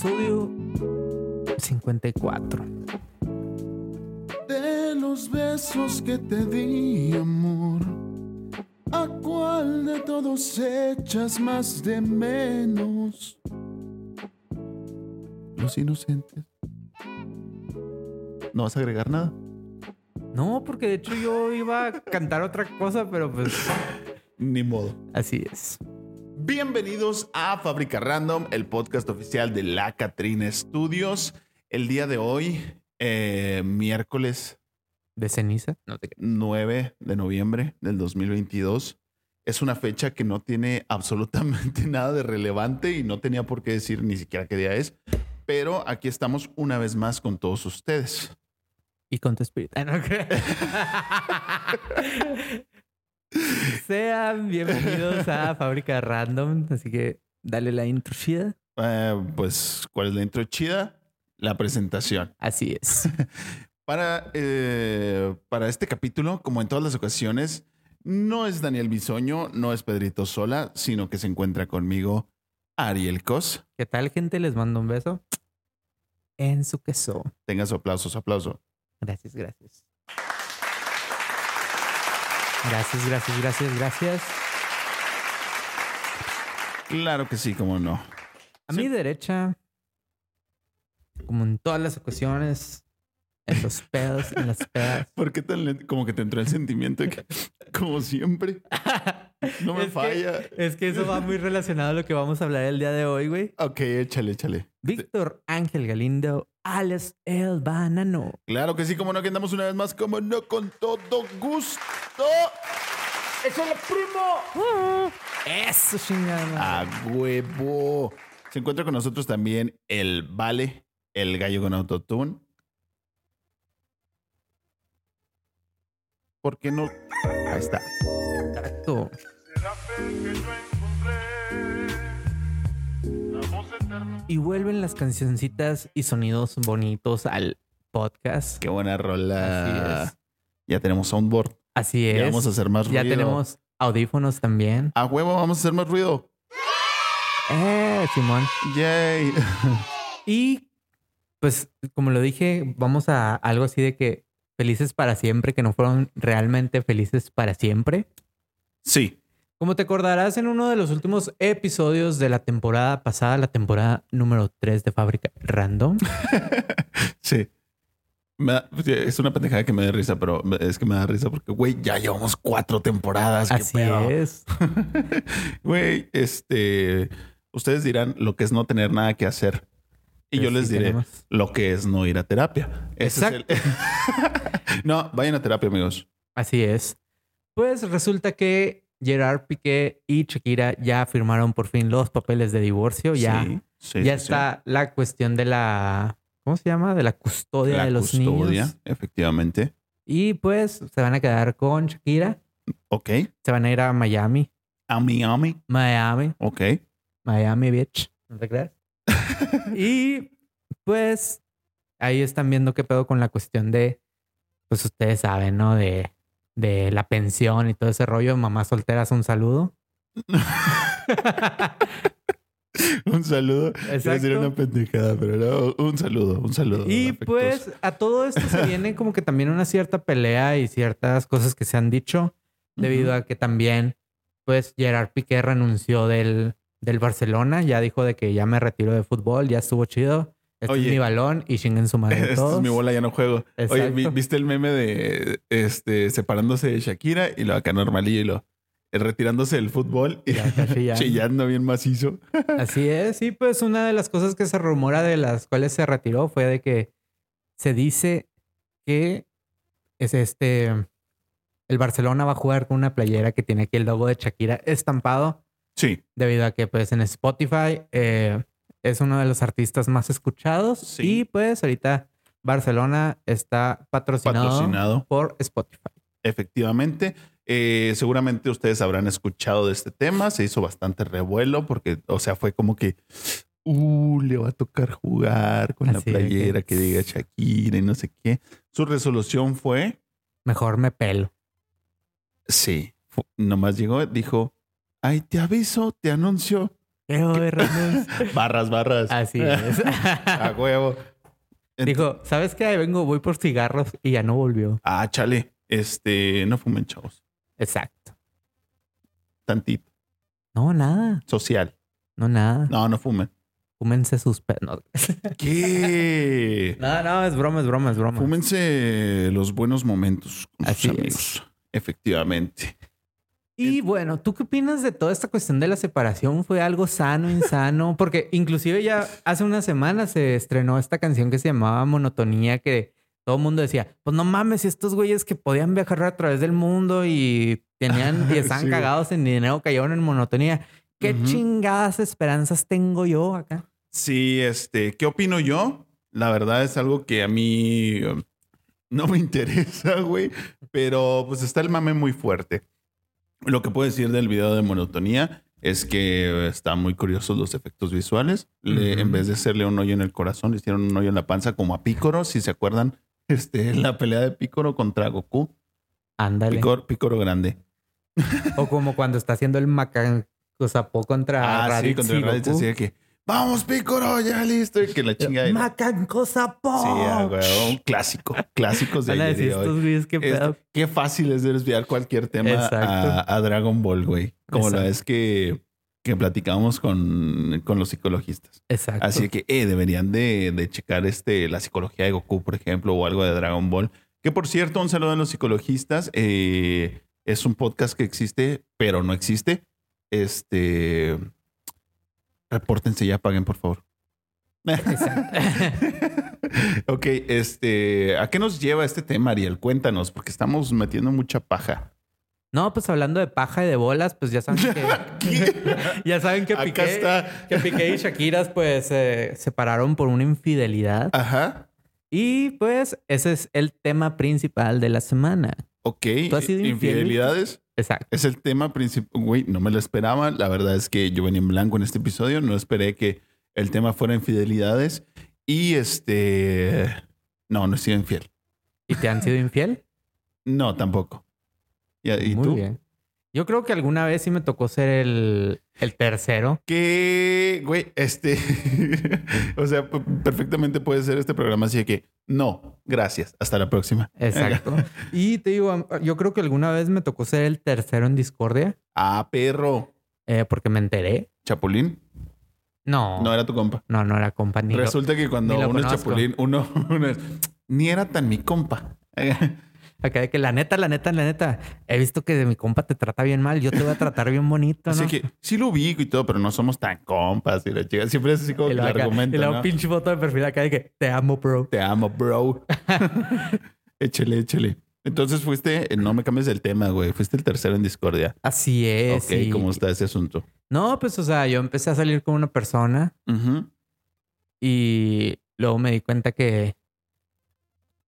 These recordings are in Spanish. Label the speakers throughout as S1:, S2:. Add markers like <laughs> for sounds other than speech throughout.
S1: episodio 54.
S2: De los besos que te di, amor, ¿a cuál de todos echas más de menos? Los inocentes. ¿No vas a agregar nada?
S1: No, porque de hecho yo iba a cantar otra cosa, pero pues <laughs>
S2: Ni modo.
S1: así es.
S2: Bienvenidos a Fábrica Random, el podcast oficial de la Catrina Studios. El día de hoy, eh, miércoles
S1: ¿De ceniza? No te creas.
S2: 9 de noviembre del 2022. Es una fecha que no tiene <laughs> absolutamente nada de relevante y no tenía por qué decir ni siquiera qué día es. Pero aquí estamos una vez más con todos ustedes.
S1: Y con tu espíritu. Ah, no creo. <laughs> <laughs> Sean bienvenidos a Fábrica Random. Así que dale la intro chida.
S2: Eh, pues, ¿cuál es la intro chida? La presentación.
S1: Así es. <laughs>
S2: Para, eh, para este capítulo, como en todas las ocasiones, no es Daniel Bisoño, no es Pedrito Sola, sino que se encuentra conmigo Ariel Cos.
S1: ¿Qué tal, gente? Les mando un beso. En su queso.
S2: Tenga su aplauso, su aplauso.
S1: Gracias, gracias. Gracias, gracias, gracias, gracias.
S2: Claro que sí, como no.
S1: A
S2: Sí.
S1: mi derecha, como en todas las ocasiones, en los <laughs> pedos, en las pedas.
S2: ¿Por qué tan lento? Como que te entró el sentimiento de que, <laughs> como siempre, no me
S1: Es que-
S2: falla.
S1: Es que eso va muy relacionado a lo que vamos a hablar el día de hoy, güey.
S2: Ok, échale, échale.
S1: Víctor Ángel Galindo, alias El Banano.
S2: Claro que sí, como no, que andamos una vez más, como no, con todo gusto.
S1: ¡Eso es primo! Eso, chingada.
S2: A huevo. Se encuentra con nosotros también el Vale, el gallo con autotune. ¿Por qué no? Ahí está.
S1: Exacto. Y vuelven las cancioncitas y sonidos bonitos al podcast.
S2: Qué buena rola.
S1: Así es.
S2: Ya tenemos soundboard.
S1: Así es.
S2: Ya vamos a hacer más
S1: Ya
S2: ruido.
S1: tenemos audífonos también.
S2: A huevo, vamos a hacer más ruido.
S1: Eh, Simón.
S2: Yay.
S1: Y pues, como lo dije, vamos a algo así de que felices para siempre, que no fueron realmente felices para siempre.
S2: Sí.
S1: Como te acordarás en uno de los últimos episodios de la temporada pasada, la temporada número 3 de Fábrica Random. <laughs>
S2: Sí. Da- es una pendejada que me da risa, pero es que me da risa porque, güey, ya llevamos cuatro temporadas. ¿qué
S1: Así
S2: pedo?
S1: es. <laughs>
S2: Güey, este, ustedes dirán lo que es no tener nada que hacer. Y
S1: Pero
S2: yo les
S1: sí
S2: diré
S1: tenemos.
S2: lo que es no ir a terapia. Ese es el- <laughs> no, vayan a terapia, amigos.
S1: Así es. Pues resulta que Gerard Piqué y Shakira ya firmaron por fin los papeles de divorcio. Ya,
S2: Sí, sí,
S1: ya
S2: sí,
S1: está la cuestión de la. ¿Cómo se llama? De la custodia
S2: La
S1: de los
S2: custodia,
S1: niños.
S2: efectivamente.
S1: Y pues se van a quedar con Shakira.
S2: Ok.
S1: Se van a ir a Miami.
S2: A Miami.
S1: Miami.
S2: Ok.
S1: Miami Beach. ¿No te creas? <laughs> y pues ahí están viendo qué pedo con la cuestión de, pues ustedes saben, ¿no? De, de la pensión y todo ese rollo. Mamás solteras, un saludo. <laughs>
S2: un saludo. Decir una pendejada, pero no, un saludo, un saludo.
S1: Y
S2: afectuoso.
S1: pues a todo esto se viene <laughs> como que también una cierta pelea y ciertas cosas que se han dicho debido a que también pues Gerard Piqué renunció del, del Barcelona, ya dijo de que ya me retiro de fútbol, ya estuvo chido. Este
S2: Oye.
S1: es mi balón y chinguen su madre <laughs> todos.
S2: es mi bola, ya no juego. Oye,
S1: Exacto.
S2: ¿vi- ¿viste el meme de este separándose de Shakira y lo acá normalillo y lo eh, retirándose del fútbol y <laughs>
S1: chillando.
S2: bien macizo? <laughs>
S1: Así es, y pues una de las cosas que se rumora de las cuales se retiró fue de que se dice que es este el Barcelona va a jugar con una playera que tiene aquí el logo de Shakira estampado
S2: Sí,
S1: debido a que pues en Spotify eh, es uno de los artistas más escuchados
S2: Sí.
S1: y pues ahorita Barcelona está patrocinado,
S2: patrocinado.
S1: por Spotify.
S2: Efectivamente. Eh, seguramente ustedes habrán escuchado de este tema. Se hizo bastante revuelo porque, o sea, fue como que, uh, le va a tocar jugar con
S1: Así
S2: la
S1: que-
S2: playera que, diga Shakira y no sé qué. Su resolución fue,
S1: Mejor me pelo.
S2: sí, nomás llegó, dijo, ay, te aviso, te anuncio. <laughs> Barras, barras.
S1: Así <laughs> es.
S2: A huevo.
S1: Dijo, ¿sabes qué? Ahí vengo, voy por cigarros y ya no volvió.
S2: Ah, chale. Este, no fumen, chavos.
S1: Exacto.
S2: Tantito.
S1: No, nada.
S2: Social.
S1: No, nada.
S2: No, no fumen.
S1: Fúmense sus. <laughs>
S2: ¿Qué?
S1: no, no, es broma, es broma, es broma.
S2: Fúmense los buenos momentos con
S1: Así
S2: sus
S1: es.
S2: amigos. Efectivamente.
S1: Y bueno, ¿tú qué opinas de toda esta cuestión de la separación? ¿Fue algo sano, insano? Porque inclusive ya hace una semana se estrenó esta canción que se llamaba Monotonía, que todo el mundo decía, pues no mames, estos güeyes que podían viajar a través del mundo y tenían <laughs> y estaban
S2: Sí.
S1: cagados en dinero, cayeron en monotonía. ¿Qué chingadas esperanzas tengo yo acá?
S2: Sí, este, ¿qué opino yo? La verdad es algo que a mí um, no me <laughs> interesa, güey, pero pues está el mame muy fuerte. Lo que puedo decir del video de monotonía es que están muy curiosos los efectos visuales. Le-. En vez de hacerle un hoyo en el corazón, le hicieron un hoyo en la panza como a Pícoro, si se acuerdan, <laughs> este, la pelea de Pícoro contra Goku.
S1: Ándale.
S2: Pícoro, Pícoro grande.
S1: O como cuando está haciendo el Macancosapó contra
S2: Ah, sí, contra Raditz, así de que, vamos Pícoro, ya listo, y que la chinga de...
S1: Macancosapó.
S2: Sí, ah, güey, un clásico. Clásicos de ayer hoy.
S1: estos güeyes qué
S2: Es- qué fácil es desviar cualquier tema a, a Dragon Ball, güey. Como la
S1: Exacto.
S2: vez que, que platicamos con, con los psicologistas.
S1: Exacto.
S2: Así que eh, deberían de, de checar este, la psicología de Goku, por ejemplo, o algo de Dragon Ball. Que por cierto, un saludo a los psicologistas. eh, es un podcast que existe, pero no existe. Este. Repórtense ya, paguen, por favor. <laughs> ok, este, ¿a qué nos lleva este tema, Ariel? Cuéntanos, porque estamos metiendo mucha paja.
S1: No, pues hablando de paja y de bolas, pues ya saben que <laughs> ya saben que
S2: Acá
S1: Piqué,
S2: está.
S1: que Piqué y Shakira pues se separaron por una infidelidad
S2: Ajá.
S1: y pues ese es el tema principal de la semana.
S2: Ok.
S1: ¿Tú has sido infiel,
S2: Infidelidades.
S1: Exacto.
S2: Es el tema principal. Güey, no me lo esperaba. La verdad es que yo venía en blanco en este episodio. No esperé que el tema fuera infidelidades. Y este. No, no he sido infiel.
S1: ¿Y te han sido infiel?
S2: No, tampoco. ¿Y, y
S1: Muy
S2: tú?
S1: bien. Yo creo que alguna vez sí me tocó ser el, el tercero.
S2: Que, güey, este. <laughs> o sea, perfectamente puede ser este programa así de que no, gracias. Hasta la próxima.
S1: Exacto. <laughs> y te digo, yo creo que alguna vez me tocó ser el tercero en discordia
S2: Ah, perro.
S1: eh, porque me enteré.
S2: Chapulín.
S1: No,
S2: No era tu compa.
S1: no, no era compa ni lo-
S2: Resulta que cuando uno es chapulín, uno, <laughs> uno es- ni era tan mi compa.
S1: Acá de que la neta, la neta, la neta, he visto que mi compa te trata bien mal, yo te voy a tratar bien bonito, ¿no?
S2: Así que sí lo ubico y todo, pero no somos tan compas. Y la chica siempre es así como
S1: y
S2: que
S1: luego
S2: el
S1: acá-
S2: argumento.
S1: y luego
S2: ¿no?
S1: pinche foto de perfil acá de que te amo, bro.
S2: Te amo, bro. <laughs> <laughs> échale, échale. Entonces fuiste, eh, no me cambies el tema, güey. Fuiste el tercero en discordia.
S1: Así es.
S2: ok,
S1: y-
S2: ¿cómo está ese asunto?
S1: No, pues, o sea, yo empecé a salir con una persona y luego me di cuenta que,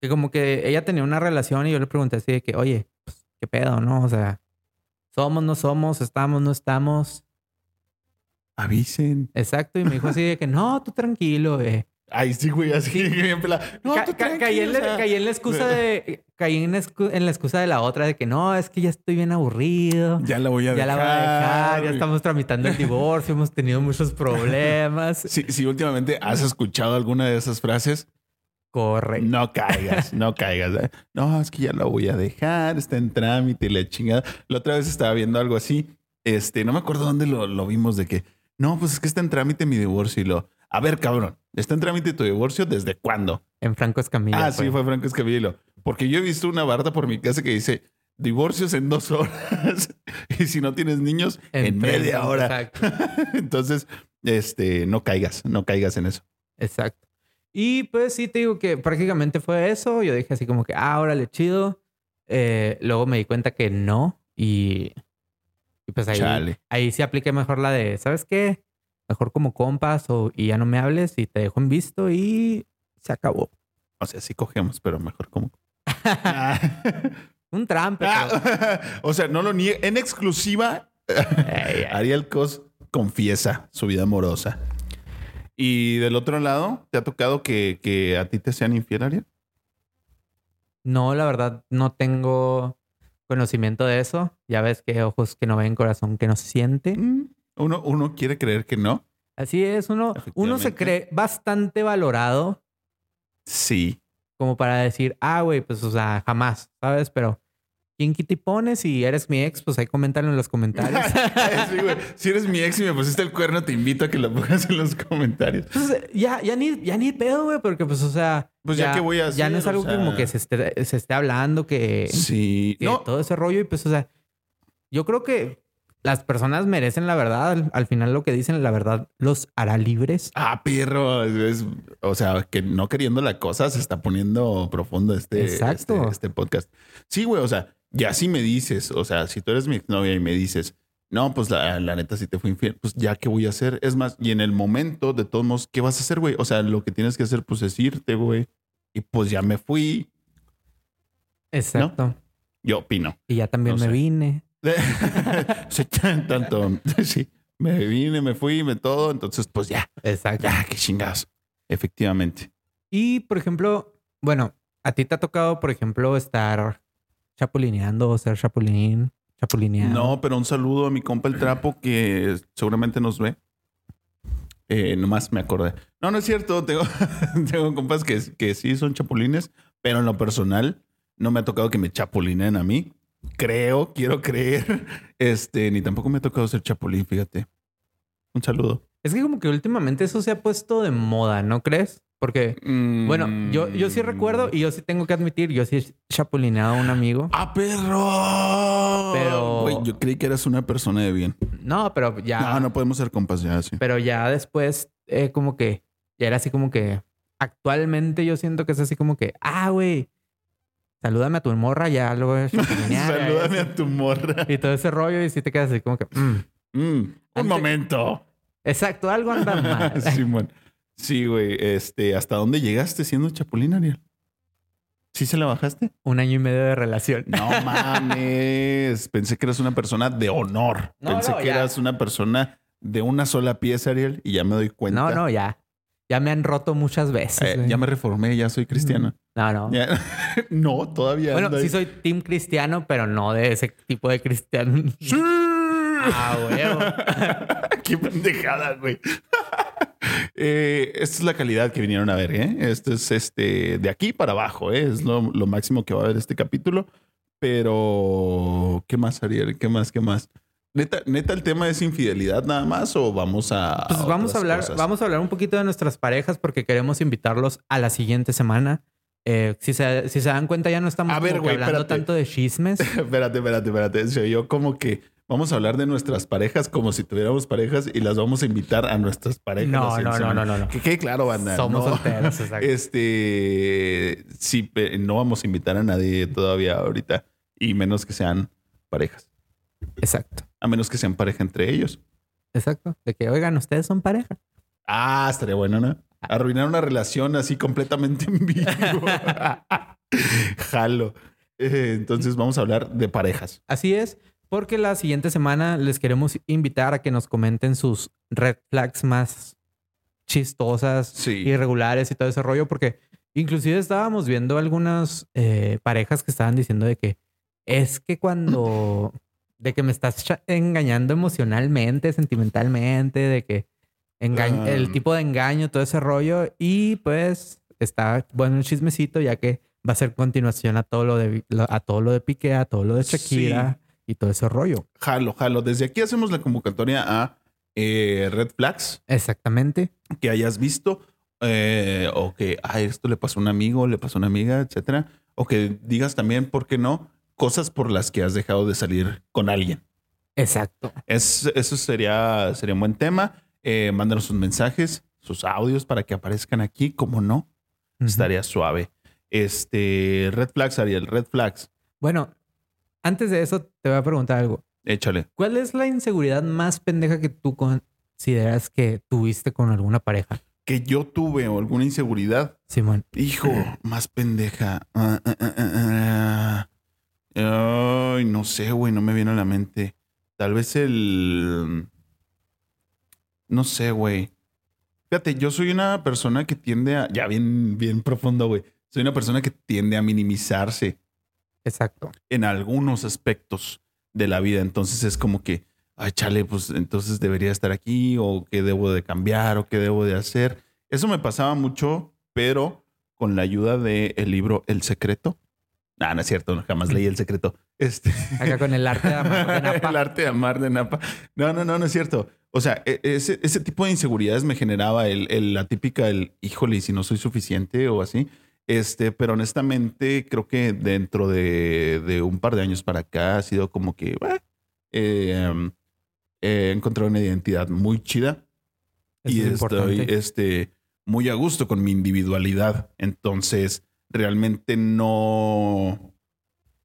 S1: que como que ella tenía una relación y yo le pregunté así de que, oye, pues, ¿qué pedo, no? O sea, somos, no somos, estamos, no estamos.
S2: Avisen.
S1: Exacto. Y me dijo así de que, no, tú tranquilo, eh.
S2: Ay, sí, güey, así bien pelada. No,
S1: Ca-
S2: tú
S1: ca- caí, en la,
S2: o sea.
S1: caí en la excusa de. Caí en la, excu- en la excusa de la otra de que no, es que ya estoy bien aburrido.
S2: Ya la voy a
S1: Ya
S2: dejar.
S1: la voy a dejar, ya estamos tramitando el divorcio, hemos tenido muchos problemas. <laughs>
S2: Si, si últimamente has escuchado alguna de esas frases,
S1: Correcto.
S2: no caigas, no caigas. <laughs> No, es que ya la voy a dejar, está en trámite y la chingada. La otra vez estaba viendo algo así. Este, no me acuerdo dónde lo, lo vimos de que, no, pues es que está en trámite mi divorcio y lo, a ver, cabrón, está en trámite tu divorcio desde cuándo?
S1: En Franco Escamilla.
S2: ah, sí, fue Franco Escabilo. Porque yo he visto una barda por mi casa que dice divorcios en dos horas <laughs> y si no tienes niños, en, media
S1: treinta,
S2: hora.
S1: Exacto. <laughs>
S2: Entonces, este, no caigas, no caigas en eso.
S1: Exacto. Y pues sí, te digo que prácticamente fue eso. Yo dije así como que, ah, órale, chido. Eh, luego me di cuenta que no. Y, y pues ahí,
S2: Chale.
S1: ahí sí apliqué mejor la de, ¿sabes qué? Mejor como compas o, y ya no me hables y te dejo en visto y se acabó.
S2: O sea, sí cogemos, pero mejor como. <laughs>
S1: Un trampe.
S2: Ah, <laughs> o sea, no lo niega. En exclusiva. Ariel Cos confiesa su vida amorosa. Y del otro lado, ¿te ha tocado que, que a ti te sean infiel, Ariel?
S1: No, la verdad, no tengo conocimiento de eso. Ya ves que ojos que no ven, corazón que no siente.
S2: Mm, Uno, uno quiere creer que no.
S1: Así es, uno, uno se cree bastante valorado
S2: Sí.
S1: como para decir, ah, güey, pues, o sea, jamás, ¿sabes? Pero, ¿quién quita y pone? Si eres mi ex, pues ahí coméntalo en los comentarios. <laughs>
S2: Sí, güey. Si eres mi ex y me pusiste el cuerno, te invito a que lo pongas en los comentarios.
S1: Pues, ya, ya ni, ya ni pedo, güey, porque, pues, o sea,
S2: Pues ya, ¿qué voy a
S1: ya no es?
S2: O
S1: algo
S2: sea,
S1: como que se esté, se esté hablando, que,
S2: Sí.
S1: que
S2: No,
S1: todo ese rollo, y pues, o sea, yo creo que las personas merecen la verdad. Al, al final, lo que dicen, la verdad los hará libres.
S2: Ah, perro. es- o sea, que no queriendo la cosa se está poniendo profundo este,
S1: Exacto.
S2: este, este podcast. Sí, güey. O sea, ya si me dices, o sea, si tú eres mi novia y me dices, no, pues la, la neta sí te fue infiel, pues ya qué voy a hacer. Es más, y en el momento, de todos modos, ¿qué vas a hacer, güey? O sea, lo que tienes que hacer, pues es irte, güey. Y pues ya me fui.
S1: Exacto.
S2: Yo opino.
S1: Y ya también
S2: No
S1: me
S2: sé.
S1: vine. <laughs>
S2: Sí, tanto. <laughs> Sí. Me vine, me fui, me todo. Entonces, pues ya,
S1: Exacto.
S2: ya, qué chingados. Efectivamente.
S1: Y, por ejemplo, bueno, a ti te ha tocado, por ejemplo, estar chapulineando o ser chapulín, chapulineado.
S2: No, pero un saludo a mi compa el trapo que seguramente nos ve. Eh, nomás me acordé. No, no es cierto. Tengo, <laughs> tengo compas que, que sí son chapulines, pero en lo personal no me ha tocado que me chapulinen a mí. Creo, quiero creer. <laughs> Este, ni tampoco me ha tocado ser chapulín, fíjate. Un saludo.
S1: Es que como que últimamente eso se ha puesto de moda, ¿no crees? Porque, bueno, yo, yo sí recuerdo y yo sí tengo que admitir, yo sí he chapulineado a un amigo.
S2: ¡Ah, perro!
S1: Pero-
S2: Güey, yo creí que eras una persona de bien.
S1: No, pero ya...
S2: No, no podemos ser compas ya, sí.
S1: Pero ya después, eh, como que, ya era así como que, actualmente yo siento que es así como que, ah, güey, salúdame a tu morra, ya luego voy a <laughs> chapulinear,
S2: Salúdame a tu morra.
S1: Y todo ese rollo y si te quedas así como que, mm.
S2: Mm, un
S1: Antes-
S2: momento.
S1: exacto, algo anda <laughs> mal.
S2: Simón. Sí, güey. Este, ¿hasta dónde llegaste siendo chapulín, Ariel? ¿Sí se la bajaste?
S1: Un año y medio de relación.
S2: No <laughs> mames. Pensé que eras una persona de honor.
S1: No,
S2: Pensé
S1: no,
S2: que
S1: ya.
S2: eras una persona de una sola pieza, Ariel, y ya me doy cuenta.
S1: No, no, ya. Ya me han roto muchas veces.
S2: Eh, ya me reformé, ya soy cristiano.
S1: No, no.
S2: Ya- <laughs> no, todavía.
S1: Bueno, sí soy team cristiano, pero no de ese tipo de cristiano.
S2: ¡Sí! <laughs>
S1: Ah, huevo.
S2: Qué pendejada, güey. Eh, esta es la calidad que vinieron a ver, ¿eh? Esto es este de aquí para abajo, ¿eh? Es lo, lo máximo que va a haber este capítulo. Pero, ¿qué más, Ariel? ¿Qué más? ¿Qué más? Neta, neta, el tema es infidelidad nada más o vamos a.
S1: Pues vamos a hablar,
S2: cosas?
S1: vamos a hablar un poquito de nuestras parejas porque queremos invitarlos a la siguiente semana. Eh, si, se, si se dan cuenta, ya no estamos
S2: A ver, güey,
S1: hablando
S2: espérate.
S1: tanto de chismes. <laughs>
S2: espérate, espérate, espérate. Se oyó como que vamos a hablar de nuestras parejas como si tuviéramos parejas y las vamos a invitar a nuestras parejas.
S1: No, no, no, no, no, no.
S2: Que quede claro, banda.
S1: Somos
S2: no.
S1: solteros, exacto.
S2: Este, sí, pe- no vamos a invitar a nadie todavía ahorita y menos que sean parejas,
S1: Exacto,
S2: a menos que sean pareja entre ellos.
S1: exacto. De que, oigan, ustedes son pareja.
S2: Ah, estaría bueno, ¿no? Arruinar una relación así completamente en vivo. <laughs> Jalo. Eh, entonces vamos a hablar de parejas.
S1: Así es, porque la siguiente semana les queremos invitar a que nos comenten sus red flags más chistosas,
S2: Sí.
S1: irregulares y todo ese rollo, porque inclusive estábamos viendo algunas eh, parejas que estaban diciendo de que es que cuando, de que me estás engañando emocionalmente, sentimentalmente, de que
S2: Ah.
S1: el tipo de engaño, todo ese rollo, y pues está bueno el chismecito, ya que va a ser continuación a todo lo de, a todo lo de Piqué, a todo lo de Shakira y todo ese rollo.
S2: Jalo, jalo. Desde aquí hacemos la convocatoria a eh, Red Flags
S1: Exactamente.
S2: que hayas visto eh, o que ay, esto le pasó a un amigo, le pasó a una amiga, etcétera. O que digas también, ¿por qué no? Cosas por las que has dejado de salir con alguien.
S1: Exacto.
S2: Es, eso sería, sería un buen tema. Eh, mándanos sus mensajes, sus audios para que aparezcan aquí, como no, estaría suave. Este, Red Flags, Ariel, Red Flags,
S1: Bueno, antes de eso te voy a preguntar algo.
S2: échale.
S1: ¿Cuál es la inseguridad más pendeja que tú consideras que tuviste con alguna pareja?
S2: Que yo tuve o alguna inseguridad.
S1: Simón.
S2: Hijo, más pendeja. Ah, ah, ah. Ay, no sé, güey, no me viene a la mente. Tal vez el... No sé, güey. Fíjate, yo soy una persona que tiende a... Ya bien, bien profundo, güey. Soy una persona que tiende a minimizarse
S1: Exacto.
S2: en algunos aspectos de la vida. Entonces es como que, ay, chale, pues entonces debería estar aquí o qué debo de cambiar o qué debo de hacer. Eso me pasaba mucho, pero con la ayuda del el libro El Secreto. No, no es cierto, jamás leí El Secreto. Este... <laughs>
S1: Acá con el arte de amar de Napa.
S2: el arte de amar de Napa. No, no, no, no es cierto. O sea, e- ese, ese tipo de inseguridades me generaba el, el- la típica, el híjole, ¿y si no soy suficiente o así. Este, pero honestamente, creo que dentro de, de un par de años para acá ha sido como que bah, eh, um, he encontrado una identidad muy chida
S1: Eso
S2: y
S1: es
S2: estoy este, muy a gusto con mi individualidad. Entonces, realmente no,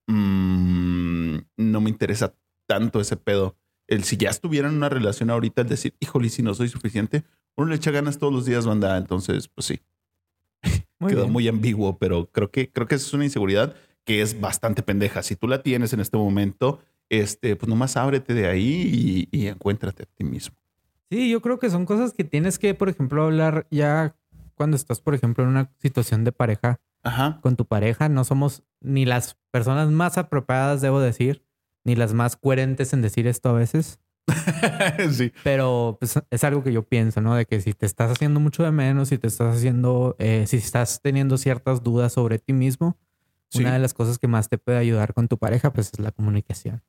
S2: mm, no me interesa tanto ese pedo. El si ya estuviera en una relación ahorita, el decir, híjole, ¿y si no soy suficiente, uno le echa ganas todos los días, banda. Entonces, pues sí,
S1: Muy
S2: quedó
S1: bien.
S2: muy ambiguo, pero creo que, creo que es una inseguridad que es bastante pendeja. Si tú la tienes en este momento, este, pues nomás ábrete de ahí y, y encuéntrate a ti mismo.
S1: Sí, yo creo que son cosas que tienes que, por ejemplo, hablar ya cuando estás, por ejemplo, en una situación de pareja
S2: Ajá.
S1: con tu pareja. No somos ni las personas más apropiadas, debo decir, ni las más coherentes en decir esto a veces. <laughs>
S2: sí.
S1: Pero pues, es algo que yo pienso, ¿no? De que si te estás haciendo mucho de menos, si te estás haciendo, eh, si estás teniendo ciertas dudas sobre ti mismo,
S2: Sí.
S1: una de las cosas que más te puede ayudar con tu pareja, pues es la comunicación.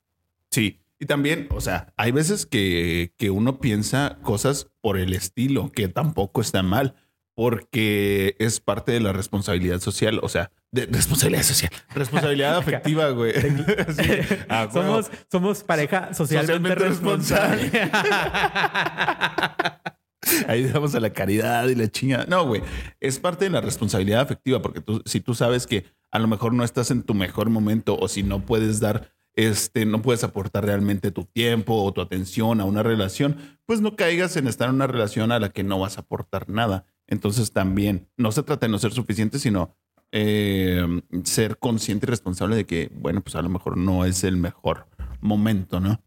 S2: Sí. Y también, o sea, hay veces que, que uno piensa cosas por el estilo, que tampoco está mal, porque es parte de la responsabilidad social, o sea, de responsabilidad social, <laughs> responsabilidad afectiva, güey. <laughs> Sí. Ah,
S1: somos, somos pareja socialmente,
S2: Socialmente
S1: responsable. <laughs>
S2: Ahí damos a la caridad y la chinga. No, güey. Es parte de la responsabilidad afectiva, porque tú, si tú sabes que a lo mejor no estás en tu mejor momento o si no puedes dar, este, no puedes aportar realmente tu tiempo o tu atención a una relación, pues no caigas en estar en una relación a la que no vas a aportar nada. Entonces también no se trata de no ser suficiente, sino eh, ser consciente y responsable de que, bueno, pues a lo mejor no es el mejor momento, ¿no?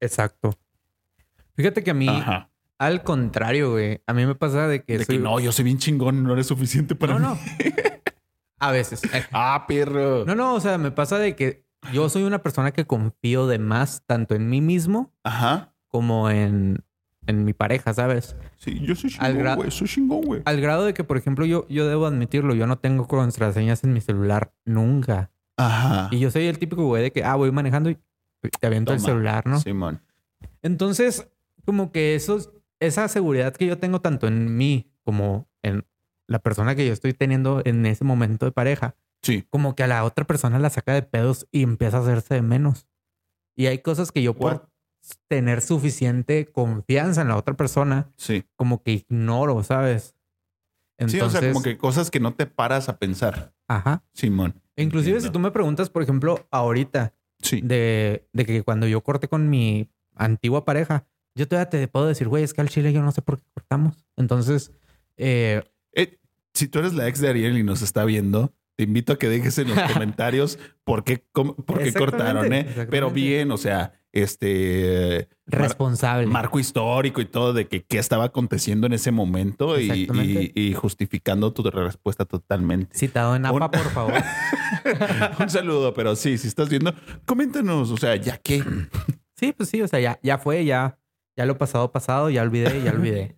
S1: Exacto. Fíjate que a mí,
S2: Ajá.
S1: al contrario, güey, a mí me pasa de que,
S2: De
S1: soy-
S2: que no, yo soy bien chingón, no eres suficiente para
S1: no,
S2: mí.
S1: no. <laughs> A veces. <laughs>
S2: Ah, perro.
S1: No, no, o sea, me pasa de que yo soy una persona que confío de más tanto en mí mismo
S2: Ajá.
S1: como en, en mi pareja, ¿sabes?
S2: Sí, yo soy chingón, güey. Soy chingón, güey.
S1: Al grado de que, por ejemplo, yo, yo debo admitirlo, yo no tengo contraseñas en mi celular nunca.
S2: Ajá.
S1: Y yo soy el típico güey de que, ah, voy manejando y te aviento el celular, ¿no?
S2: Simón.
S1: Entonces, como que eso, esa seguridad que yo tengo tanto en mí como en la persona que yo estoy teniendo en ese momento de pareja,
S2: Sí.
S1: como que a la otra persona la saca de pedos y empieza a hacerse de menos. Y hay cosas que yo por tener suficiente confianza en la otra persona,
S2: Sí.
S1: como que ignoro, ¿sabes?
S2: sí, o sea, como
S1: Entonces,
S2: que cosas que no te paras a pensar.
S1: Ajá.
S2: Simón.
S1: Inclusive si tú me preguntas, por ejemplo, ahorita,
S2: Sí.
S1: de, de que cuando yo corté con mi antigua pareja, yo todavía te puedo decir, güey, es que al chile yo no sé por qué cortamos. Entonces, eh,
S2: Eh, si tú eres la ex de Ariel y nos está viendo, te invito a que dejes en los <laughs> comentarios por qué, cómo- por qué cortaron, ¿eh? Pero bien, o sea, este mar-
S1: responsable.
S2: marco histórico y todo de que qué estaba aconteciendo en ese momento y,
S1: Exactamente.
S2: y- y justificando tu respuesta totalmente.
S1: Citado en APA,
S2: Un-
S1: por favor. <laughs>
S2: Un saludo, pero sí, si estás viendo, coméntanos, o sea, ya que
S1: Sí, pues sí, o sea, ya, ya fue, ya, ya lo pasado, pasado, ya olvidé, ya olvidé.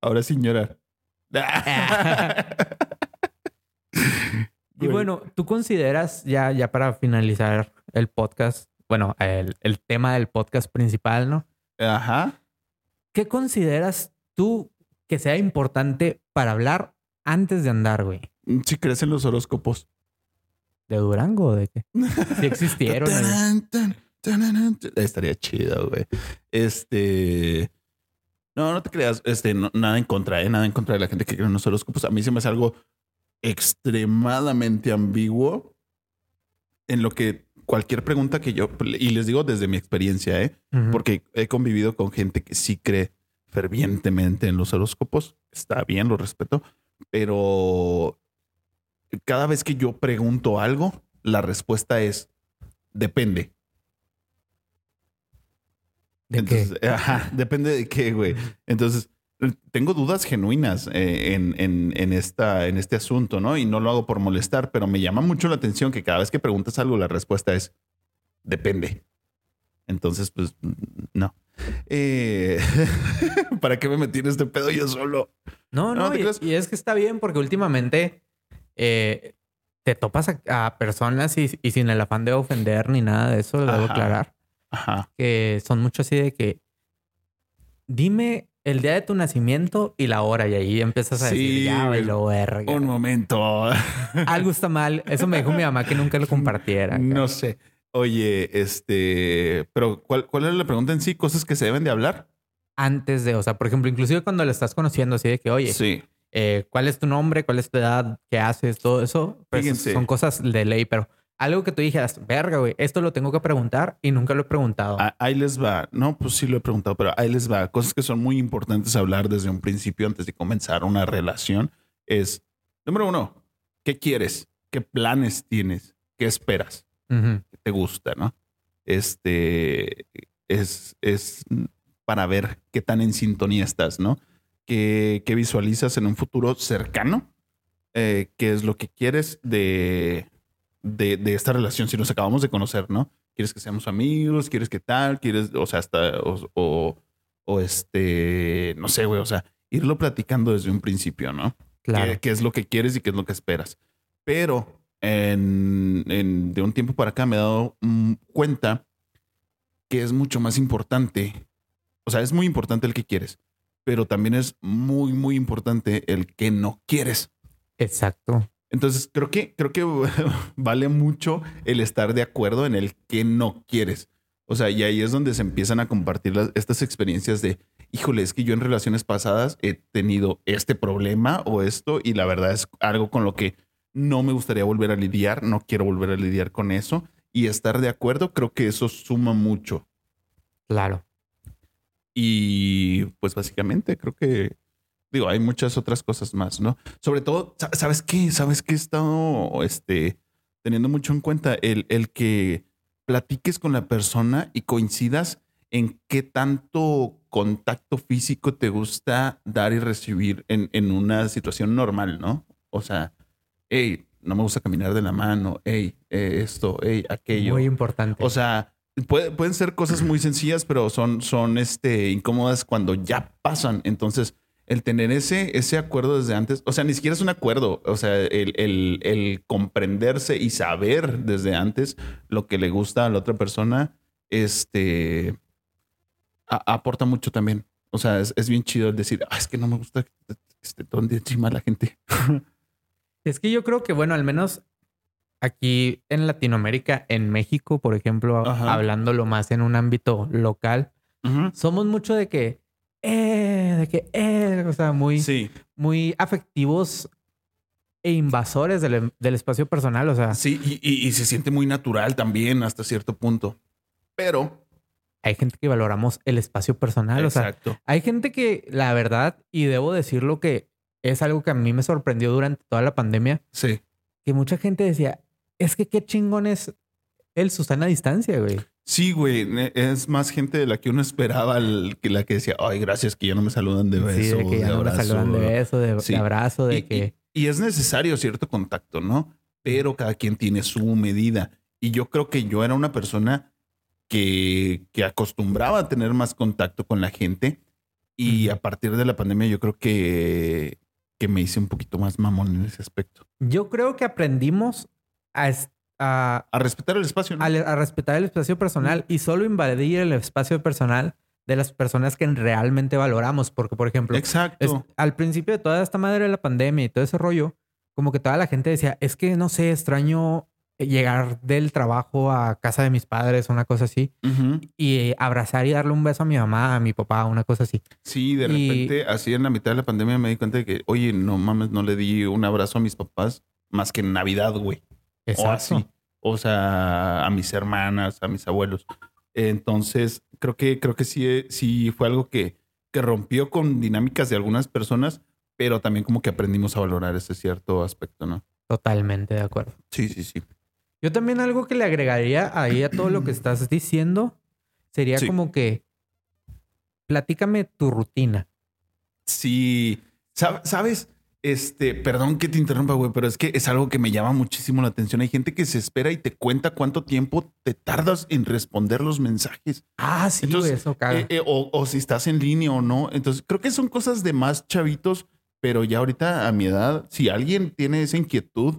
S2: ahora sin llorar. <laughs>
S1: Y bueno, tú consideras, ya, ya para finalizar el podcast, bueno, el, el tema del podcast principal, ¿no?
S2: Ajá.
S1: ¿Qué consideras tú que sea importante para hablar antes de andar, güey?
S2: Si crees en los horóscopos.
S1: ¿De Durango o de qué? <laughs> Si existieron.
S2: Estaría chido, güey. Este. No, no te creas. Este, no- nada en contra, ¿eh? Nada en contra de la gente que cree en los horóscopos. A mí se me hace algo extremadamente ambiguo en lo que cualquier pregunta que yo, y les digo desde mi experiencia, ¿eh? Porque he convivido con gente que sí cree fervientemente en los horóscopos. Está bien, lo respeto, pero cada vez que yo pregunto algo, la respuesta es depende.
S1: ¿De qué?
S2: Entonces, ajá, depende de qué, güey. Entonces, tengo dudas genuinas eh, en, en- en esta, en este asunto, ¿no? Y no lo hago por molestar, pero me llama mucho la atención que cada vez que preguntas algo, la respuesta es depende. Entonces, pues, no. Eh, <laughs> ¿Para qué me metí en este pedo yo solo?
S1: No,
S2: No,
S1: no,
S2: ¿te
S1: y, es que está bien porque últimamente eh, te topas a, a personas y, y sin el afán de ofender ni nada de eso, lo debo aclarar,
S2: Ajá.
S1: que son mucho así de que dime el día de tu nacimiento y la hora y ahí empiezas a
S2: Sí,
S1: decir, ya,
S2: güey.
S1: lo verga.
S2: Un momento. <laughs>
S1: Algo está mal. Eso me dijo mi mamá que nunca lo compartiera.
S2: No sé. Oye, este, pero ¿cuál, ¿cuál es la pregunta en sí? ¿Cosas que se deben de hablar?
S1: Antes de, o sea, por ejemplo, inclusive cuando le estás conociendo así de que, oye,
S2: Sí.
S1: eh, ¿cuál es tu nombre? ¿Cuál es tu edad? ¿Qué haces? Todo eso. Pues,
S2: Fíjense.
S1: son cosas de ley, pero algo que tú dijeras, verga, güey, esto lo tengo que preguntar y nunca lo he preguntado.
S2: Ah, Ahí les va. No, pues sí lo he preguntado, pero ahí les va. Cosas que son muy importantes hablar desde un principio antes de comenzar una relación es, número uno, ¿qué quieres? ¿Qué planes tienes? ¿Qué esperas?
S1: Ujú.
S2: ¿Qué te gusta? ¿No? Este es, es para ver qué tan en sintonía estás, ¿no? ¿Qué, qué visualizas en un futuro cercano? Eh, ¿Qué es lo que quieres de, de, de esta relación si nos acabamos de conocer, ¿no? ¿Quieres que seamos amigos? ¿Quieres que tal? ¿Quieres, o sea, hasta, o, o, o este, no sé, güey, o sea, irlo platicando desde un principio, ¿no?
S1: Claro.
S2: qué, qué es lo que quieres y qué es lo que esperas. Pero en, en- de un tiempo para acá me he dado mm, cuenta que es mucho más importante. O sea, es muy importante el que quieres, pero también es muy, muy importante el que no quieres.
S1: Exacto.
S2: Entonces creo que, creo que <laughs> vale mucho el estar de acuerdo en el que no quieres. O sea, y ahí es donde se empiezan a compartir las- estas experiencias de, híjole, es que yo en relaciones pasadas he tenido este problema o esto y la verdad es algo con lo que no me gustaría volver a lidiar, no quiero volver a lidiar con eso y estar de acuerdo, creo que eso suma mucho.
S1: Claro.
S2: Y pues básicamente creo que, digo, hay muchas otras cosas más, ¿no? Sobre todo, sa- ¿sabes qué? ¿Sabes qué he estado este, teniendo mucho en cuenta? El, el que platiques con la persona y coincidas en qué tanto contacto físico te gusta dar y recibir en, en una situación normal, ¿no? O sea, hey, no me gusta caminar de la mano, hey, eh, esto, hey, aquello.
S1: Muy importante.
S2: O sea, puede- pueden ser cosas muy sencillas, pero son, son este, incómodas cuando ya pasan. Entonces, el tener ese, ese acuerdo desde antes, o sea, ni siquiera es un acuerdo, o sea, el, el- el comprenderse y saber desde antes lo que le gusta a la otra persona, este, a- aporta mucho también. O sea, es, es bien chido el decir, "Ah, es que no me gusta que esté todo encima la gente. <laughs>
S1: Es que yo creo que, bueno, al menos aquí en Latinoamérica, en México, por ejemplo,
S2: Ajá.
S1: hablándolo más en un ámbito local, somos mucho de que, eh, de que, eh, o sea, muy,
S2: Sí,
S1: muy afectivos e invasores del, del espacio personal. O sea,
S2: sí, y, y- y se siente muy natural también hasta cierto punto. Pero,
S1: hay gente que valoramos el espacio personal. O sea,
S2: exacto.
S1: hay gente que, la verdad, y debo decirlo que es algo que a mí me sorprendió durante toda la pandemia,
S2: Sí.
S1: que mucha gente decía, es que qué chingón es el Susana a distancia, güey.
S2: Sí, güey, es más gente de la que uno esperaba el- que la que decía, ay, gracias que ya no me saludan de beso,
S1: Sí, de que ya no me
S2: abrazo".
S1: saludan de beso, de, de
S2: Sí.
S1: abrazo, de
S2: Y-
S1: que...
S2: Y, y es necesario cierto contacto, ¿no? Pero cada quien tiene su medida. Y yo creo que yo era una persona que, que acostumbraba a tener más contacto con la gente. Y a partir de la pandemia yo creo que, que me hice un poquito más mamón en ese aspecto.
S1: Yo creo que aprendimos a, a,
S2: A respetar el espacio, ¿no?
S1: a, a respetar el espacio personal y solo invadir el espacio personal de las personas que realmente valoramos. Porque, por ejemplo,
S2: Exacto.
S1: es- al principio de toda esta madre de la pandemia y todo ese rollo, como que toda la gente decía, es que no sé, extraño llegar del trabajo a casa de mis padres, una cosa así, y abrazar y darle un beso a mi mamá, a mi papá, una cosa así.
S2: Sí, de
S1: Y-
S2: repente, así en la mitad de la pandemia me di cuenta de que, oye, no mames, no le di un abrazo a mis papás más que en Navidad, güey. O así. O sea, a mis hermanas, a mis abuelos. Entonces, creo que, creo que sí, sí fue algo que, que rompió con dinámicas de algunas personas, pero también como que aprendimos a valorar ese cierto aspecto, ¿no?
S1: Totalmente de acuerdo.
S2: Sí, sí, sí.
S1: Yo también algo que le agregaría ahí a todo lo que estás diciendo sería
S2: Sí.
S1: como que platícame tu rutina.
S2: Sí, Sab- ¿sabes? Este, perdón que te interrumpa, güey, pero es que es algo que me llama muchísimo la atención. Hay gente que se espera y te cuenta cuánto tiempo te tardas en responder los mensajes.
S1: Ah, sí,
S2: Entonces,
S1: güey, eso caga.
S2: Eh, eh, o, o si estás en línea o no. Entonces, creo que son cosas de más chavitos, pero ya ahorita a mi edad, si alguien tiene esa inquietud,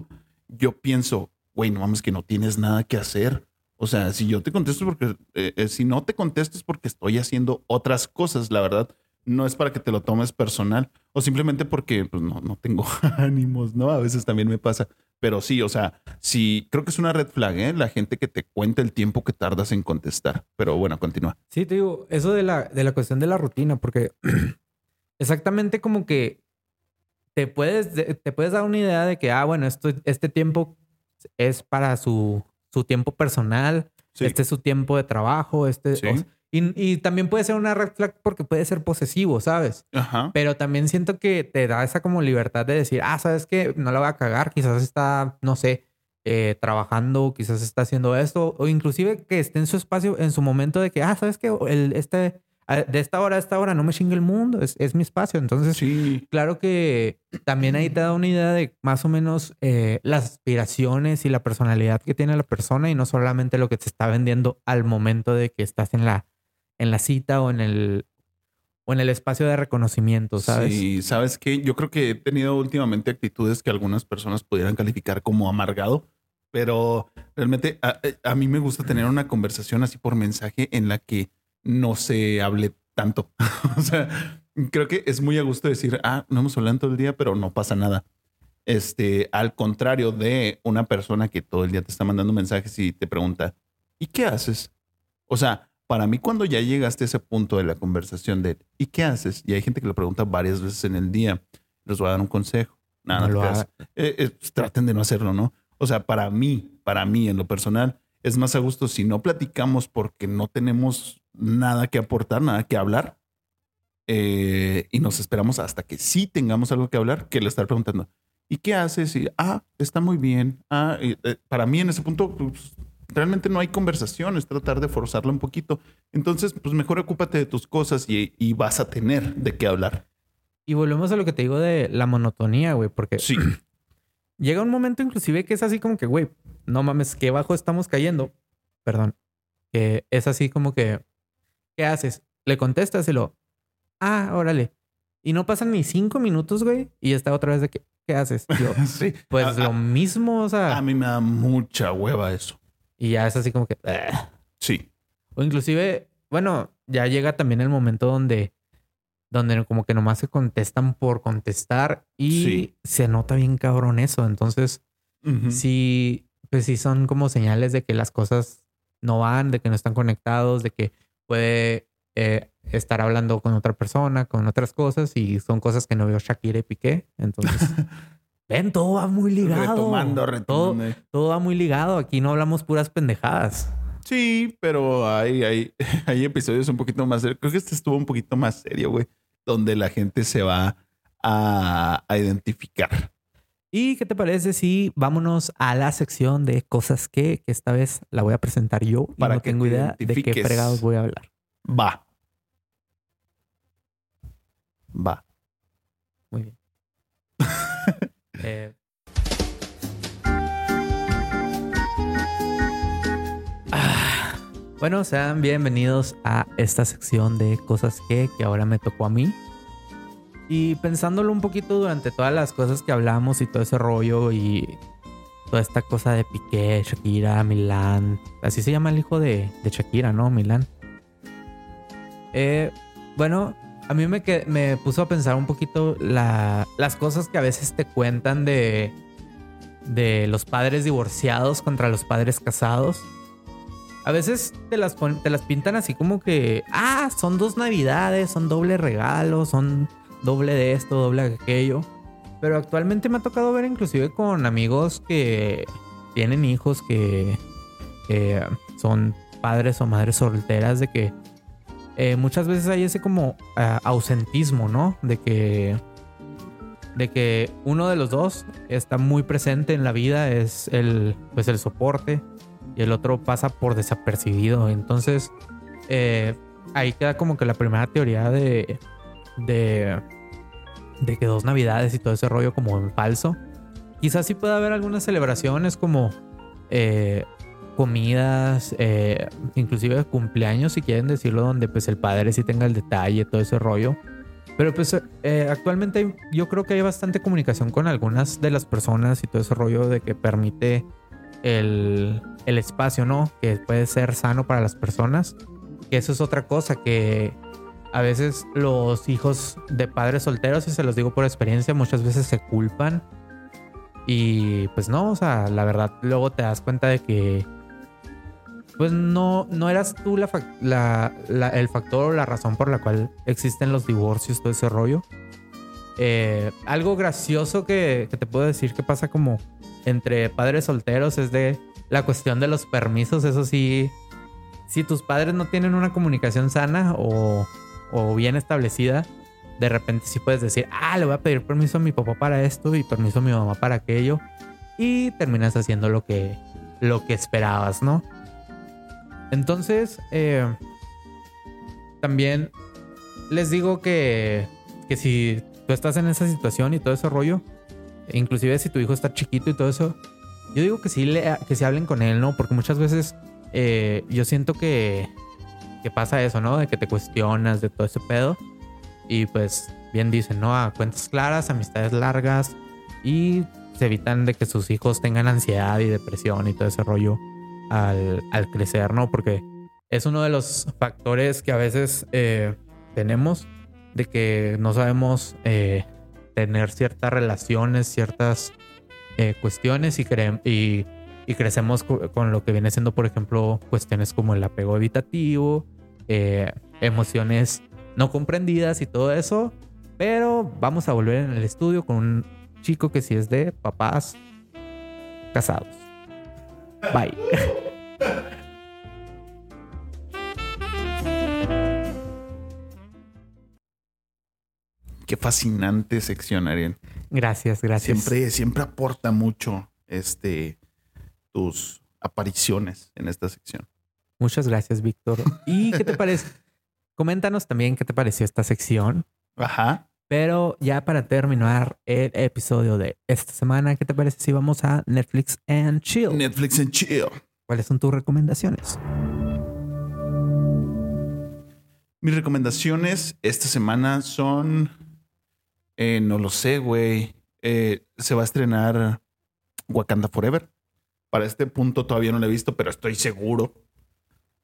S2: yo pienso, güey, no mames, que no tienes nada que hacer. O sea, si yo te contesto porque, eh, eh, si no te contesto es porque estoy haciendo otras cosas, la verdad. No es para que te lo tomes personal o simplemente porque pues, no, no tengo <laughs> ánimos, ¿no? A veces también me pasa. Pero sí, o sea, sí, creo que es una red flag, ¿eh? La gente que te cuenta el tiempo que tardas en contestar. Pero bueno, continúa.
S1: Sí, te digo, eso de la, de la cuestión de la rutina, porque <clears throat> exactamente como que te puedes, te puedes dar una idea de que, ah, bueno, esto, este tiempo es para su, su tiempo personal,
S2: Sí.
S1: este es su tiempo de trabajo, este...
S2: Sí.
S1: o sea, y, y también puede ser una red flag porque puede ser posesivo, ¿sabes?
S2: Ajá.
S1: Pero también siento que te da esa como libertad de decir, ah, ¿sabes qué? No la voy a cagar, quizás está, no sé, eh, trabajando, quizás está haciendo esto, o inclusive que esté en su espacio, en su momento de que, ah, ¿sabes qué? El, este, a- de esta hora a esta hora no me chingue el mundo, es, es mi espacio. Entonces,
S2: Sí.
S1: claro que también ahí te da una idea de más o menos eh, las aspiraciones y la personalidad que tiene la persona y no solamente lo que te está vendiendo al momento de que estás en la, en la cita o en el, o en el espacio de reconocimiento, ¿sabes?
S2: Sí, ¿sabes qué? Yo creo que he tenido últimamente actitudes que algunas personas pudieran calificar como amargado, pero realmente a, a mí me gusta tener una conversación así por mensaje en la que no se hable tanto. <laughs> o sea, creo que es muy a gusto decir, ah, no hemos hablado todo el día, pero no pasa nada. Este, al contrario de una persona que todo el día te está mandando mensajes y te pregunta, ¿y qué haces? O sea, para mí cuando ya llegaste a ese punto de la conversación de ¿y qué haces? Y hay gente que lo pregunta varias veces en el día, les voy a dar un consejo. Nada,
S1: No lo.
S2: Eh, eh, pues, traten de no hacerlo, ¿no? O sea, para mí, para mí en lo personal, es más a gusto si no platicamos porque no tenemos nada que aportar, nada que hablar. eh, y nos esperamos hasta que sí tengamos algo que hablar, que le estar preguntando, ¿y qué haces? Y, ah, está muy bien. Ah, eh, para mí en ese punto, pues, realmente no hay conversación, es tratar de forzarla un poquito. Entonces, pues mejor ocúpate de tus cosas y, y vas a tener de qué hablar.
S1: Y volvemos a lo que te digo de la monotonía, güey, porque
S2: Sí, <clears throat>
S1: llega un momento inclusive que es así como que, güey, no mames, qué bajo estamos cayendo. Perdón. Que es así como que, ¿qué haces? Le contestas y lo, ah, órale. Y no pasan ni cinco minutos, güey, y está otra vez de que, ¿qué haces? Yo, <laughs>
S2: sí.
S1: pues
S2: a,
S1: lo mismo, o sea,
S2: a mí me da mucha hueva eso.
S1: Y ya es así como que.
S2: Sí,
S1: o inclusive, bueno, ya llega también el momento donde, donde como que nomás se contestan por contestar y
S2: Sí.
S1: se nota bien cabrón eso. Entonces, sí, pues sí son como señales de que las cosas no van, de que no están conectados, de que puede eh, estar hablando con otra persona, con otras cosas y son cosas que no veo Shakira y Piqué. Entonces, <laughs> ven, todo va muy ligado.
S2: Retomando,
S1: Todo,
S2: retomando.
S1: todo va muy ligado. Aquí no hablamos puras pendejadas.
S2: Sí, pero hay, hay, <laughs> hay episodios un poquito más serios. Creo que este estuvo un poquito más serio, güey. Donde la gente se va a, a identificar.
S1: ¿Y qué te parece si vámonos a la sección de cosas que, que esta vez la voy a presentar yo y
S2: Para
S1: no
S2: que
S1: tengo
S2: te
S1: idea de qué fregados voy a hablar?
S2: Va. Va.
S1: Muy bien. Eh, ah, Bueno, sean bienvenidos a esta sección de cosas que, que ahora me tocó a mí. Y pensándolo un poquito durante todas las cosas que hablamos y todo ese rollo y toda esta cosa de Piqué, Shakira, Milán. Así se llama el hijo de, de Shakira, ¿no? Milán. Eh, bueno, a mí me, me puso a pensar un poquito la- las cosas que a veces te cuentan de, de los padres divorciados contra los padres casados. A veces te las, te las pintan así como que, ah, son dos navidades, son doble regalo, son doble de esto, doble de aquello. Pero actualmente me ha tocado ver inclusive con amigos que tienen hijos que son padres o madres solteras de que eh, muchas veces hay ese como ah, ausentismo, ¿no? De que de que uno de los dos está muy presente en la vida, es el pues el soporte y el otro pasa por desapercibido. Entonces eh, ahí queda como que la primera teoría de de de que dos navidades y todo ese rollo como en falso. Quizás sí pueda haber algunas celebraciones como eh, comidas, eh, inclusive cumpleaños, si quieren decirlo, donde pues el padre sí tenga el detalle, todo ese rollo. Pero pues eh, actualmente yo creo que hay bastante comunicación con algunas de las personas y todo ese rollo de que permite el, el espacio, ¿no? Que puede ser sano para las personas. Que eso es otra cosa que a veces los hijos de padres solteros, y se los digo por experiencia, muchas veces se culpan. Y pues no, o sea, la verdad, luego te das cuenta de que pues no, no eras tú la, el factor o la razón por la cual existen los divorcios, todo ese rollo. Eh, algo gracioso que, te puedo decir que pasa como entre padres solteros es de la cuestión de los permisos. Eso sí, si tus padres no tienen una comunicación sana o, o bien establecida, de repente sí puedes decir, ah, le voy a pedir permiso a mi papá para esto y permiso a mi mamá para aquello. Y terminas haciendo lo que, lo que esperabas, ¿no? Entonces, eh, también les digo que, que si tú estás en esa situación y todo ese rollo, inclusive si tu hijo está chiquito y todo eso, yo digo que sí, le, que sí hablen con él, ¿no? Porque muchas veces eh, yo siento que, que pasa eso, ¿no? De que te cuestionas de todo ese pedo. Y pues bien dicen, ¿no? A cuentas claras, amistades largas y se evitan de que sus hijos tengan ansiedad y depresión y todo ese rollo al, crecer, ¿no? Porque es uno de los factores que a veces eh, tenemos de que no sabemos eh, tener ciertas relaciones, ciertas eh, cuestiones y, y, y, crecemos con lo que viene siendo, por ejemplo, cuestiones como el apego evitativo, emociones no comprendidas y todo eso. Pero vamos a volver en el estudio con un chico que sí es de papás casados. Bye. <laughs>
S2: Qué fascinante sección, Ariel.
S1: Gracias, gracias.
S2: Siempre, siempre aporta mucho este tus apariciones en esta sección.
S1: Muchas gracias, Víctor. ¿Y qué te <laughs> parece? Coméntanos también qué te pareció esta sección.
S2: Ajá.
S1: Pero ya para terminar el episodio de esta semana, ¿qué te parece si vamos a Netflix and Chill?
S2: Netflix and Chill.
S1: ¿Cuáles son tus recomendaciones?
S2: Mis recomendaciones esta semana son. Eh, no lo sé, güey. Eh, se va a estrenar Wakanda Forever. Para este punto todavía no la he visto, pero estoy seguro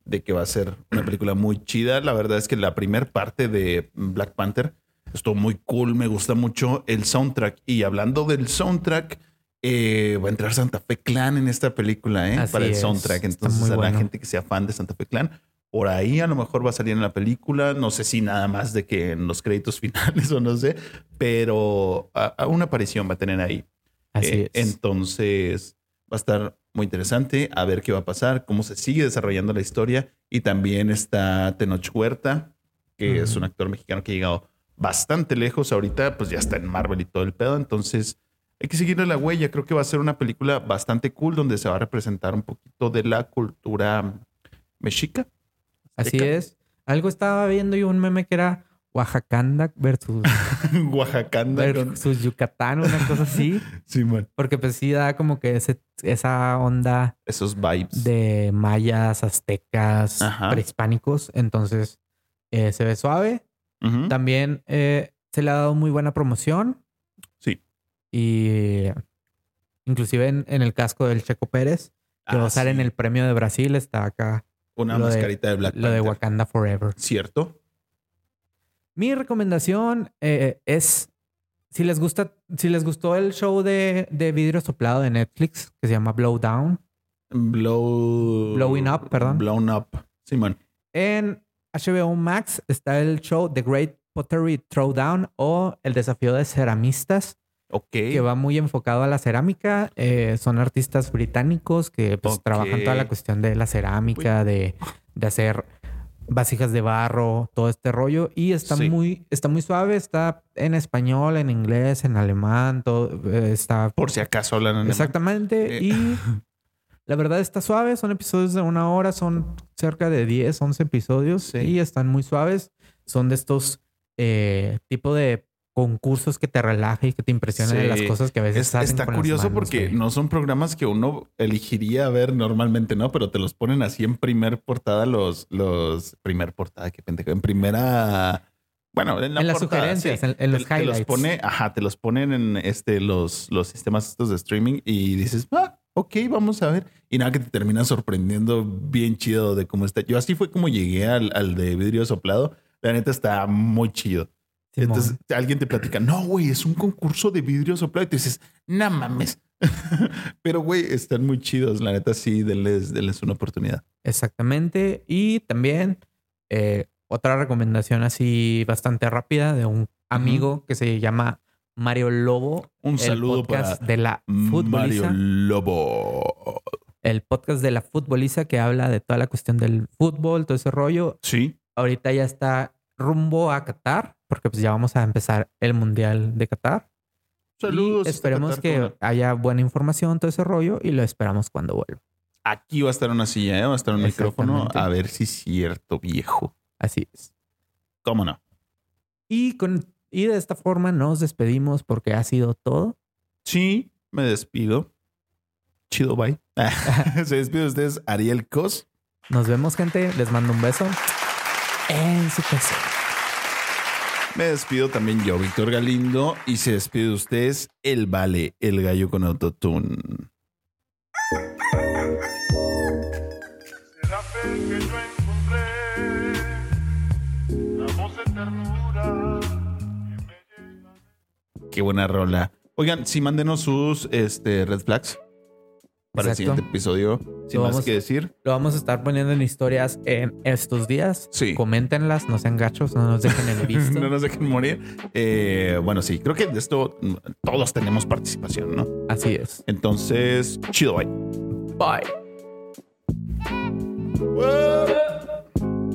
S2: de que va a ser una película muy chida. La verdad es que la primera parte de Black Panther estuvo muy cool. Me gusta mucho el soundtrack. Y hablando del soundtrack, eh, va a entrar Santa Fe Clan en esta película, ¿eh? Para el soundtrack. Entonces, a la gente que sea fan de Santa Fe Clan, por ahí a lo mejor va a salir en la película. No sé si nada más de que en los créditos <laughs> finales o no sé, pero a, una aparición va a tener ahí.
S1: Así eh,
S2: es. Entonces, va a estar muy interesante a ver qué va a pasar, cómo se sigue desarrollando la historia. Y también está Tenoch Huerta, que es un actor mexicano que ha llegado bastante lejos. Ahorita, pues ya está en Marvel y todo el pedo. Entonces, hay que seguirle la huella. Creo que va a ser una película bastante cool donde se va a representar un poquito de la cultura mexica.
S1: Así es. Algo estaba viendo yo un meme que era Oaxacanda versus <laughs>
S2: Oaxacanda
S1: versus Yucatán, una cosa así. <laughs>
S2: sí, man.
S1: Porque pues sí da como que ese, esa onda.
S2: Esos vibes.
S1: De mayas, aztecas, prehispánicos. Entonces eh, se ve suave. También eh, se le ha dado muy buena promoción. Y inclusive en, el casco del Checo Pérez, que va a estar en el premio de Brasil, está acá.
S2: Una mascarita de, Black
S1: Lo de Wakanda Forever.
S2: Cierto.
S1: Mi recomendación eh, es si les gusta, si les gustó el show de, de, vidrio soplado de Netflix que se llama Blow Down.
S2: Blow.
S1: Blowing Up, perdón.
S2: Blown Up. Simón.
S1: En HBO Max está el show The Great Pottery Throwdown o El desafío de ceramistas. Que va muy enfocado a la cerámica. Eh, son artistas británicos que pues, trabajan toda la cuestión de la cerámica, de, hacer vasijas de barro, todo este rollo. Y está muy, está muy suave, está en español, en inglés, en alemán, todo eh, está.
S2: Por si acaso hablan en
S1: Exactamente. Eh. Y <laughs> la verdad está suave, son episodios de una hora, son cerca de 10, 11 episodios y están muy suaves. Son de estos tipo de concursos que te relaje y que te impresionen de las
S2: Sí.
S1: cosas que a veces
S2: Es-
S1: hacen
S2: está
S1: con las
S2: curioso
S1: manos,
S2: porque
S1: güey.
S2: no son programas que uno elegiría ver normalmente, ¿no? Pero te los ponen así en primer portada los, los primer portada, qué pendejo, en primera, bueno, en la
S1: En las
S2: portada,
S1: sugerencias,
S2: sí.
S1: en, en los
S2: te, te los
S1: highlights.
S2: pone, ajá, te los ponen en este, los, los sistemas estos de streaming y dices, ah, ok, vamos a ver. Y nada que te termina sorprendiendo bien chido de cómo está. Yo así fue como llegué al, al de vidrio soplado. La neta está muy chido.
S1: Simón.
S2: Entonces alguien te platica, no, güey, es un concurso de vidrio soplado. Y tú dices, no mames. <laughs> Pero, güey, están muy chidos. La neta, sí, denles, denles una oportunidad.
S1: Exactamente. Y también eh, otra recomendación así bastante rápida de un amigo que se llama Mario Lobo.
S2: Un
S1: el
S2: saludo para
S1: podcast de la
S2: Mario
S1: futboliza.
S2: Lobo.
S1: El podcast de la futboliza que habla de toda la cuestión del fútbol, todo ese rollo.
S2: Sí,
S1: Ahorita ya está rumbo a Qatar, porque pues ya vamos a empezar el Mundial de Qatar.
S2: saludos.
S1: Y esperemos
S2: Qatar,
S1: que haya buena información, todo ese rollo, y lo esperamos cuando vuelva.
S2: Aquí va a estar una silla, ¿eh? va a estar un micrófono. A ver si es cierto, viejo.
S1: Así es.
S2: ¿Cómo no?
S1: Y, con, y de esta forma nos despedimos porque ha sido todo.
S2: Sí, me despido. Chido, bye. <laughs> <laughs> Se despide de ustedes Ariel Cos.
S1: Nos vemos, gente. Les mando un beso en su PC.
S2: Me despido también yo, Víctor Galindo. Y se despide de ustedes el Vale, el gallo con autotune. Qué buena rola. Oigan, sí, mándenos sus este, red flags para el siguiente episodio. Sin
S1: Lo
S2: más
S1: vamos-
S2: que decir.
S1: Lo vamos a estar poniendo en historias en estos días.
S2: Sí.
S1: Coméntenlas, no sean gachos, no nos dejen el <laughs> visto.
S2: no nos dejen morir. Eh, bueno, sí, creo que de esto todos tenemos participación, ¿no?
S1: Así es.
S2: Entonces, chido, bye.
S1: Bye.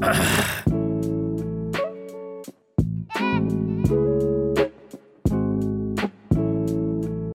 S1: <clears throat>